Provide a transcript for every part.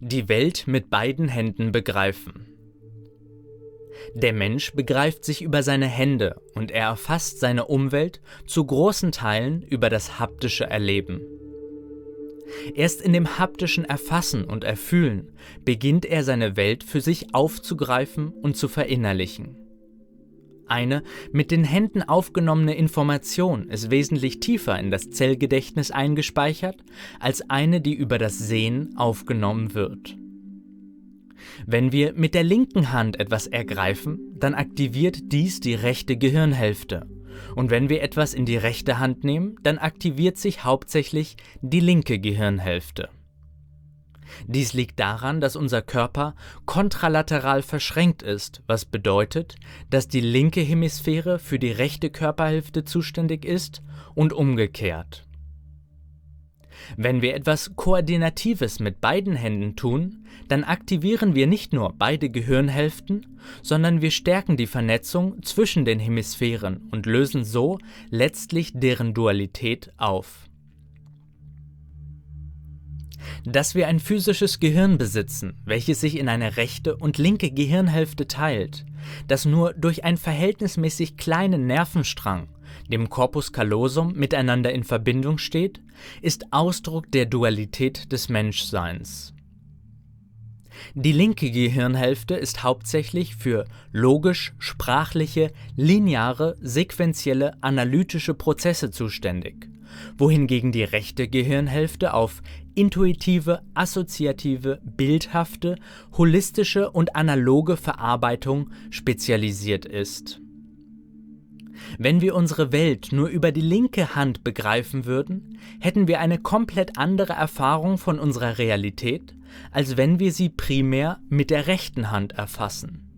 Die Welt mit beiden Händen begreifen. Der Mensch begreift sich über seine Hände und er erfasst seine Umwelt zu großen Teilen über das haptische Erleben. Erst in dem haptischen Erfassen und Erfühlen beginnt er seine Welt für sich aufzugreifen und zu verinnerlichen. Eine mit den Händen aufgenommene Information ist wesentlich tiefer in das Zellgedächtnis eingespeichert als eine, die über das Sehen aufgenommen wird. Wenn wir mit der linken Hand etwas ergreifen, dann aktiviert dies die rechte Gehirnhälfte. Und wenn wir etwas in die rechte Hand nehmen, dann aktiviert sich hauptsächlich die linke Gehirnhälfte. Dies liegt daran, dass unser Körper kontralateral verschränkt ist, was bedeutet, dass die linke Hemisphäre für die rechte Körperhälfte zuständig ist und umgekehrt. Wenn wir etwas Koordinatives mit beiden Händen tun, dann aktivieren wir nicht nur beide Gehirnhälften, sondern wir stärken die Vernetzung zwischen den Hemisphären und lösen so letztlich deren Dualität auf. Dass wir ein physisches Gehirn besitzen, welches sich in eine rechte und linke Gehirnhälfte teilt, das nur durch einen verhältnismäßig kleinen Nervenstrang, dem Corpus callosum, miteinander in Verbindung steht, ist Ausdruck der Dualität des Menschseins. Die linke Gehirnhälfte ist hauptsächlich für logisch-sprachliche, lineare, sequentielle, analytische Prozesse zuständig, wohingegen die rechte Gehirnhälfte auf intuitive, assoziative, bildhafte, holistische und analoge Verarbeitung spezialisiert ist. Wenn wir unsere Welt nur über die linke Hand begreifen würden, hätten wir eine komplett andere Erfahrung von unserer Realität, als wenn wir sie primär mit der rechten Hand erfassen.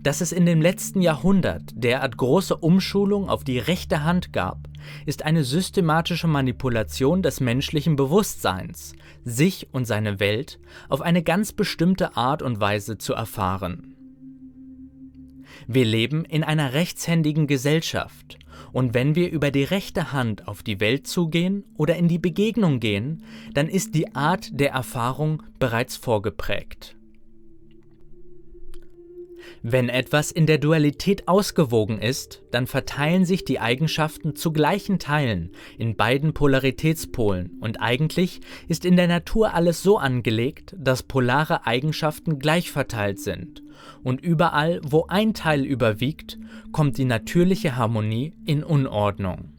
Dass es in dem letzten Jahrhundert derart große Umschulung auf die rechte Hand gab, ist eine systematische Manipulation des menschlichen Bewusstseins, sich und seine Welt auf eine ganz bestimmte Art und Weise zu erfahren. Wir leben in einer rechtshändigen Gesellschaft und wenn wir über die rechte Hand auf die Welt zugehen oder in die Begegnung gehen, dann ist die Art der Erfahrung bereits vorgeprägt. Wenn etwas in der Dualität ausgewogen ist, dann verteilen sich die Eigenschaften zu gleichen Teilen in beiden Polaritätspolen und eigentlich ist in der Natur alles so angelegt, dass polare Eigenschaften gleich verteilt sind und überall, wo ein Teil überwiegt, kommt die natürliche Harmonie in Unordnung.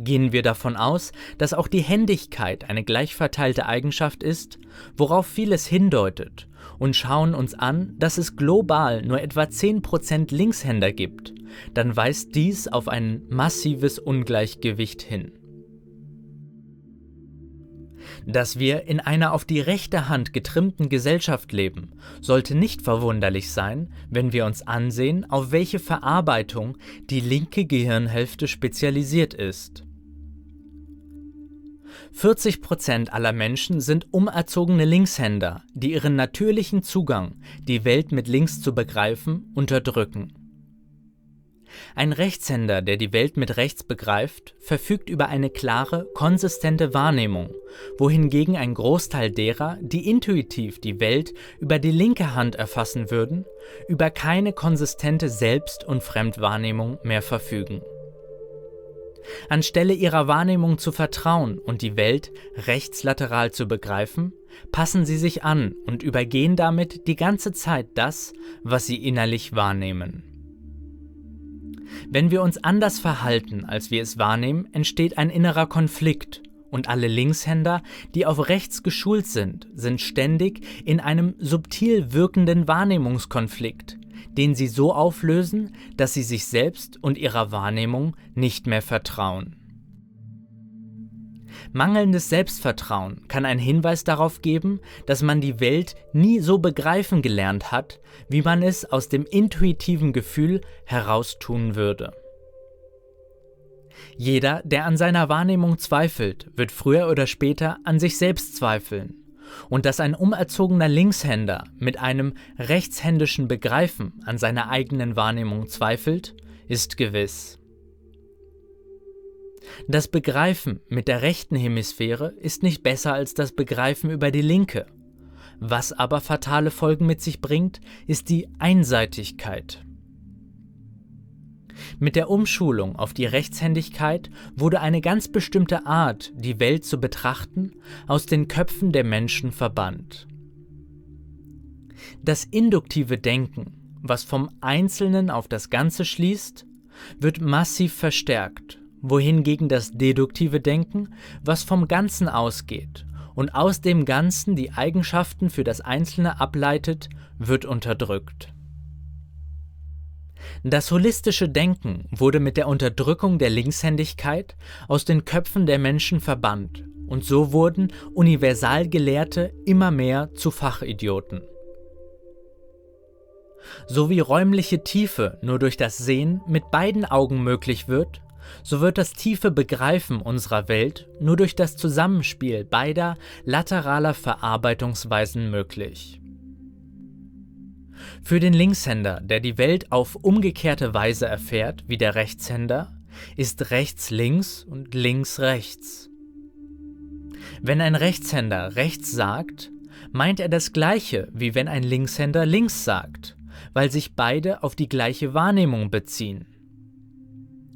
Gehen wir davon aus, dass auch die Händigkeit eine gleich verteilte Eigenschaft ist, worauf vieles hindeutet, und schauen uns an, dass es global nur etwa 10% Linkshänder gibt, dann weist dies auf ein massives Ungleichgewicht hin. Dass wir in einer auf die rechte Hand getrimmten Gesellschaft leben, sollte nicht verwunderlich sein, wenn wir uns ansehen, auf welche Verarbeitung die linke Gehirnhälfte spezialisiert ist. 40% aller Menschen sind umerzogene Linkshänder, die ihren natürlichen Zugang, die Welt mit links zu begreifen, unterdrücken. Ein Rechtshänder, der die Welt mit rechts begreift, verfügt über eine klare, konsistente Wahrnehmung, wohingegen ein Großteil derer, die intuitiv die Welt über die linke Hand erfassen würden, über keine konsistente Selbst- und Fremdwahrnehmung mehr verfügen. Anstelle ihrer Wahrnehmung zu vertrauen und die Welt rechtslateral zu begreifen, passen sie sich an und übergehen damit die ganze Zeit das, was sie innerlich wahrnehmen. Wenn wir uns anders verhalten, als wir es wahrnehmen, entsteht ein innerer Konflikt und alle Linkshänder, die auf rechts geschult sind, sind ständig in einem subtil wirkenden Wahrnehmungskonflikt, den sie so auflösen, dass sie sich selbst und ihrer Wahrnehmung nicht mehr vertrauen. Mangelndes Selbstvertrauen kann ein Hinweis darauf geben, dass man die Welt nie so begreifen gelernt hat, wie man es aus dem intuitiven Gefühl heraus tun würde. Jeder, der an seiner Wahrnehmung zweifelt, wird früher oder später an sich selbst zweifeln. Und dass ein umerzogener Linkshänder mit einem rechtshändischen Begreifen an seiner eigenen Wahrnehmung zweifelt, ist gewiss. Das Begreifen mit der rechten Hemisphäre ist nicht besser als das Begreifen über die linke. Was aber fatale Folgen mit sich bringt, ist die Einseitigkeit. Mit der Umschulung auf die Rechtshändigkeit wurde eine ganz bestimmte Art, die Welt zu betrachten, aus den Köpfen der Menschen verbannt. Das induktive Denken, was vom Einzelnen auf das Ganze schließt, wird massiv verstärkt, wohingegen das deduktive Denken, was vom Ganzen ausgeht und aus dem Ganzen die Eigenschaften für das Einzelne ableitet, wird unterdrückt. Das holistische Denken wurde mit der Unterdrückung der Linkshändigkeit aus den Köpfen der Menschen verbannt und so wurden Universalgelehrte immer mehr zu Fachidioten. So wie räumliche Tiefe nur durch das Sehen mit beiden Augen möglich wird, so wird das tiefe Begreifen unserer Welt nur durch das Zusammenspiel beider lateraler Verarbeitungsweisen möglich. Für den Linkshänder, der die Welt auf umgekehrte Weise erfährt wie der Rechtshänder, ist rechts links und links rechts. Wenn ein Rechtshänder rechts sagt, meint er das gleiche, wie wenn ein Linkshänder links sagt, weil sich beide auf die gleiche Wahrnehmung beziehen.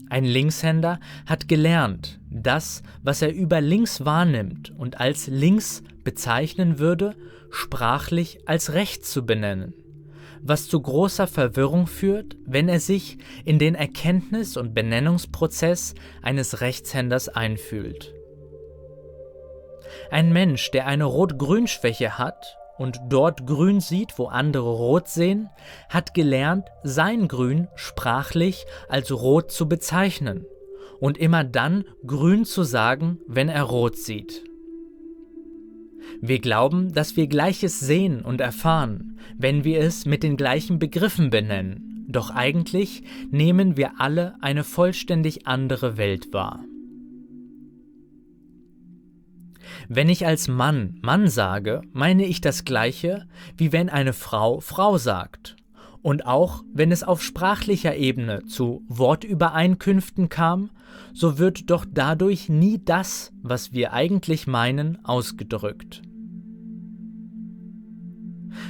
Ein Linkshänder hat gelernt, das, was er über links wahrnimmt und als links bezeichnen würde, sprachlich als rechts zu benennen was zu großer Verwirrung führt, wenn er sich in den Erkenntnis- und Benennungsprozess eines Rechtshänders einfühlt. Ein Mensch, der eine Rot-Grün-Schwäche hat und dort grün sieht, wo andere rot sehen, hat gelernt, sein Grün sprachlich als rot zu bezeichnen und immer dann grün zu sagen, wenn er rot sieht. Wir glauben, dass wir Gleiches sehen und erfahren, wenn wir es mit den gleichen Begriffen benennen, doch eigentlich nehmen wir alle eine vollständig andere Welt wahr. Wenn ich als Mann Mann sage, meine ich das gleiche, wie wenn eine Frau Frau sagt. Und auch wenn es auf sprachlicher Ebene zu Wortübereinkünften kam, so wird doch dadurch nie das, was wir eigentlich meinen, ausgedrückt.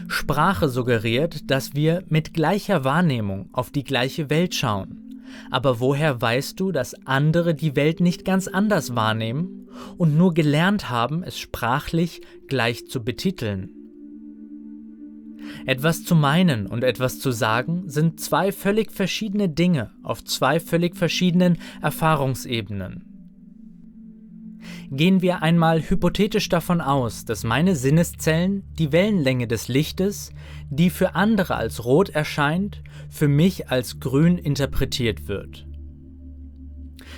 Sprache suggeriert, dass wir mit gleicher Wahrnehmung auf die gleiche Welt schauen. Aber woher weißt du, dass andere die Welt nicht ganz anders wahrnehmen und nur gelernt haben, es sprachlich gleich zu betiteln? Etwas zu meinen und etwas zu sagen sind zwei völlig verschiedene Dinge auf zwei völlig verschiedenen Erfahrungsebenen. Gehen wir einmal hypothetisch davon aus, dass meine Sinneszellen die Wellenlänge des Lichtes, die für andere als rot erscheint, für mich als grün interpretiert wird.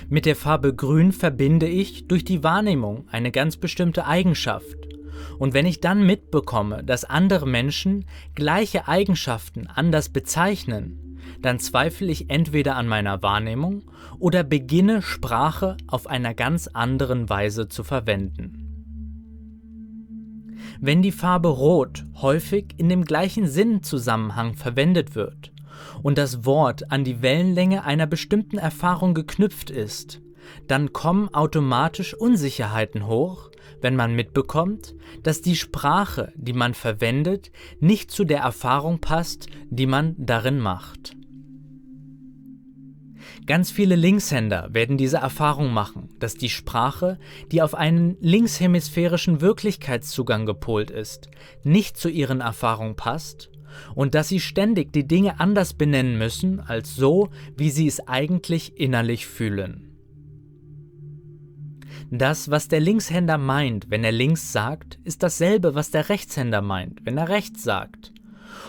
Mit der Farbe grün verbinde ich durch die Wahrnehmung eine ganz bestimmte Eigenschaft und wenn ich dann mitbekomme, dass andere Menschen gleiche Eigenschaften anders bezeichnen, dann zweifle ich entweder an meiner Wahrnehmung oder beginne Sprache auf einer ganz anderen Weise zu verwenden. Wenn die Farbe Rot häufig in dem gleichen Sinnzusammenhang verwendet wird und das Wort an die Wellenlänge einer bestimmten Erfahrung geknüpft ist, dann kommen automatisch Unsicherheiten hoch, wenn man mitbekommt, dass die Sprache, die man verwendet, nicht zu der Erfahrung passt, die man darin macht. Ganz viele Linkshänder werden diese Erfahrung machen, dass die Sprache, die auf einen linkshemisphärischen Wirklichkeitszugang gepolt ist, nicht zu ihren Erfahrungen passt und dass sie ständig die Dinge anders benennen müssen als so, wie sie es eigentlich innerlich fühlen. Das, was der Linkshänder meint, wenn er links sagt, ist dasselbe, was der Rechtshänder meint, wenn er rechts sagt.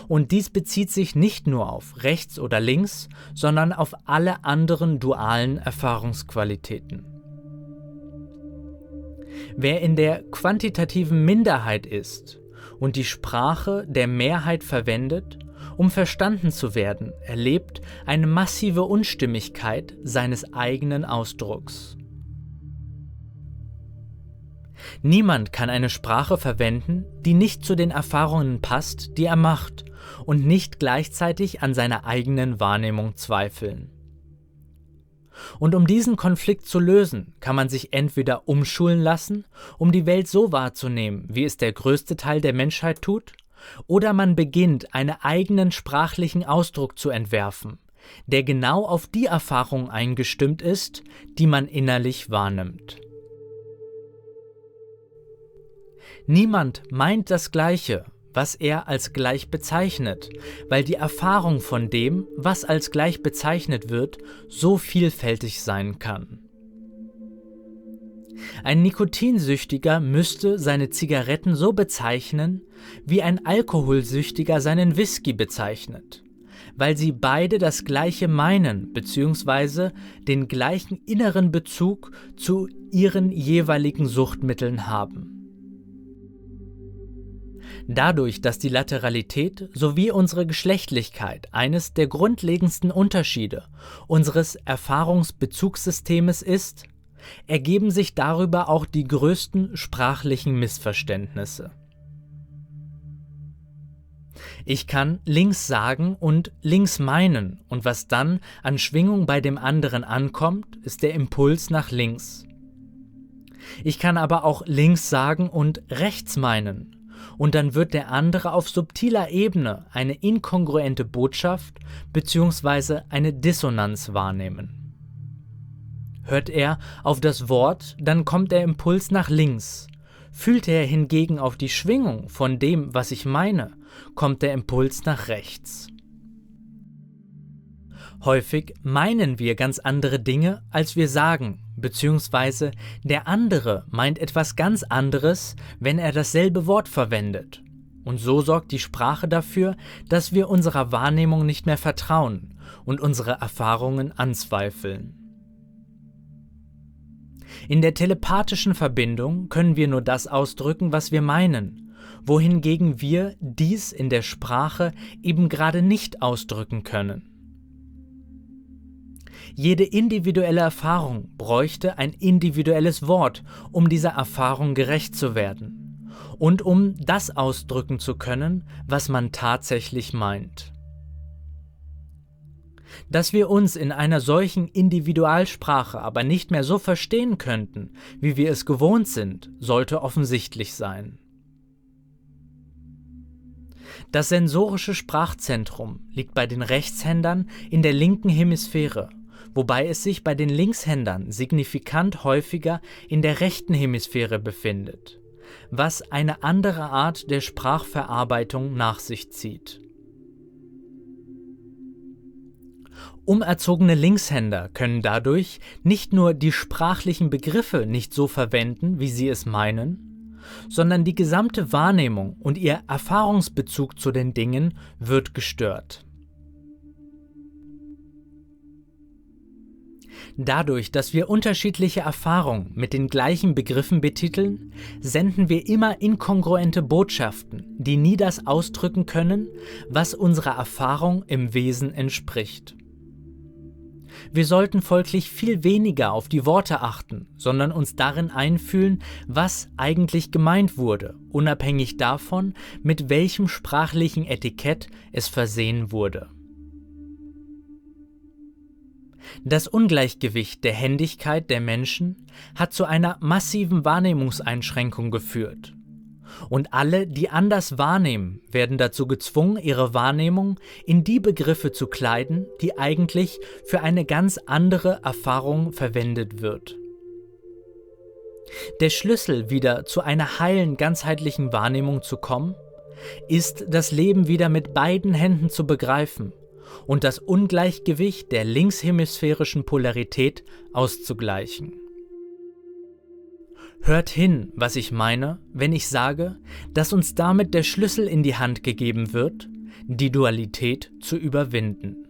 Und dies bezieht sich nicht nur auf rechts oder links, sondern auf alle anderen dualen Erfahrungsqualitäten. Wer in der quantitativen Minderheit ist und die Sprache der Mehrheit verwendet, um verstanden zu werden, erlebt eine massive Unstimmigkeit seines eigenen Ausdrucks. Niemand kann eine Sprache verwenden, die nicht zu den Erfahrungen passt, die er macht, und nicht gleichzeitig an seiner eigenen Wahrnehmung zweifeln. Und um diesen Konflikt zu lösen, kann man sich entweder umschulen lassen, um die Welt so wahrzunehmen, wie es der größte Teil der Menschheit tut, oder man beginnt, einen eigenen sprachlichen Ausdruck zu entwerfen, der genau auf die Erfahrung eingestimmt ist, die man innerlich wahrnimmt. Niemand meint das Gleiche, was er als gleich bezeichnet, weil die Erfahrung von dem, was als gleich bezeichnet wird, so vielfältig sein kann. Ein Nikotinsüchtiger müsste seine Zigaretten so bezeichnen, wie ein Alkoholsüchtiger seinen Whisky bezeichnet, weil sie beide das gleiche meinen bzw. den gleichen inneren Bezug zu ihren jeweiligen Suchtmitteln haben. Dadurch, dass die Lateralität sowie unsere Geschlechtlichkeit eines der grundlegendsten Unterschiede unseres Erfahrungsbezugssystems ist, ergeben sich darüber auch die größten sprachlichen Missverständnisse. Ich kann links sagen und links meinen, und was dann an Schwingung bei dem anderen ankommt, ist der Impuls nach links. Ich kann aber auch links sagen und rechts meinen, und dann wird der andere auf subtiler Ebene eine inkongruente Botschaft bzw. eine Dissonanz wahrnehmen. Hört er auf das Wort, dann kommt der Impuls nach links. Fühlt er hingegen auf die Schwingung von dem, was ich meine, kommt der Impuls nach rechts. Häufig meinen wir ganz andere Dinge, als wir sagen, beziehungsweise der andere meint etwas ganz anderes, wenn er dasselbe Wort verwendet. Und so sorgt die Sprache dafür, dass wir unserer Wahrnehmung nicht mehr vertrauen und unsere Erfahrungen anzweifeln. In der telepathischen Verbindung können wir nur das ausdrücken, was wir meinen, wohingegen wir dies in der Sprache eben gerade nicht ausdrücken können. Jede individuelle Erfahrung bräuchte ein individuelles Wort, um dieser Erfahrung gerecht zu werden und um das ausdrücken zu können, was man tatsächlich meint. Dass wir uns in einer solchen Individualsprache aber nicht mehr so verstehen könnten, wie wir es gewohnt sind, sollte offensichtlich sein. Das sensorische Sprachzentrum liegt bei den Rechtshändern in der linken Hemisphäre wobei es sich bei den Linkshändern signifikant häufiger in der rechten Hemisphäre befindet, was eine andere Art der Sprachverarbeitung nach sich zieht. Umerzogene Linkshänder können dadurch nicht nur die sprachlichen Begriffe nicht so verwenden, wie sie es meinen, sondern die gesamte Wahrnehmung und ihr Erfahrungsbezug zu den Dingen wird gestört. Dadurch, dass wir unterschiedliche Erfahrungen mit den gleichen Begriffen betiteln, senden wir immer inkongruente Botschaften, die nie das ausdrücken können, was unserer Erfahrung im Wesen entspricht. Wir sollten folglich viel weniger auf die Worte achten, sondern uns darin einfühlen, was eigentlich gemeint wurde, unabhängig davon, mit welchem sprachlichen Etikett es versehen wurde. Das Ungleichgewicht der Händigkeit der Menschen hat zu einer massiven Wahrnehmungseinschränkung geführt. Und alle, die anders wahrnehmen, werden dazu gezwungen, ihre Wahrnehmung in die Begriffe zu kleiden, die eigentlich für eine ganz andere Erfahrung verwendet wird. Der Schlüssel wieder zu einer heilen, ganzheitlichen Wahrnehmung zu kommen, ist das Leben wieder mit beiden Händen zu begreifen und das Ungleichgewicht der linkshemisphärischen Polarität auszugleichen. Hört hin, was ich meine, wenn ich sage, dass uns damit der Schlüssel in die Hand gegeben wird, die Dualität zu überwinden.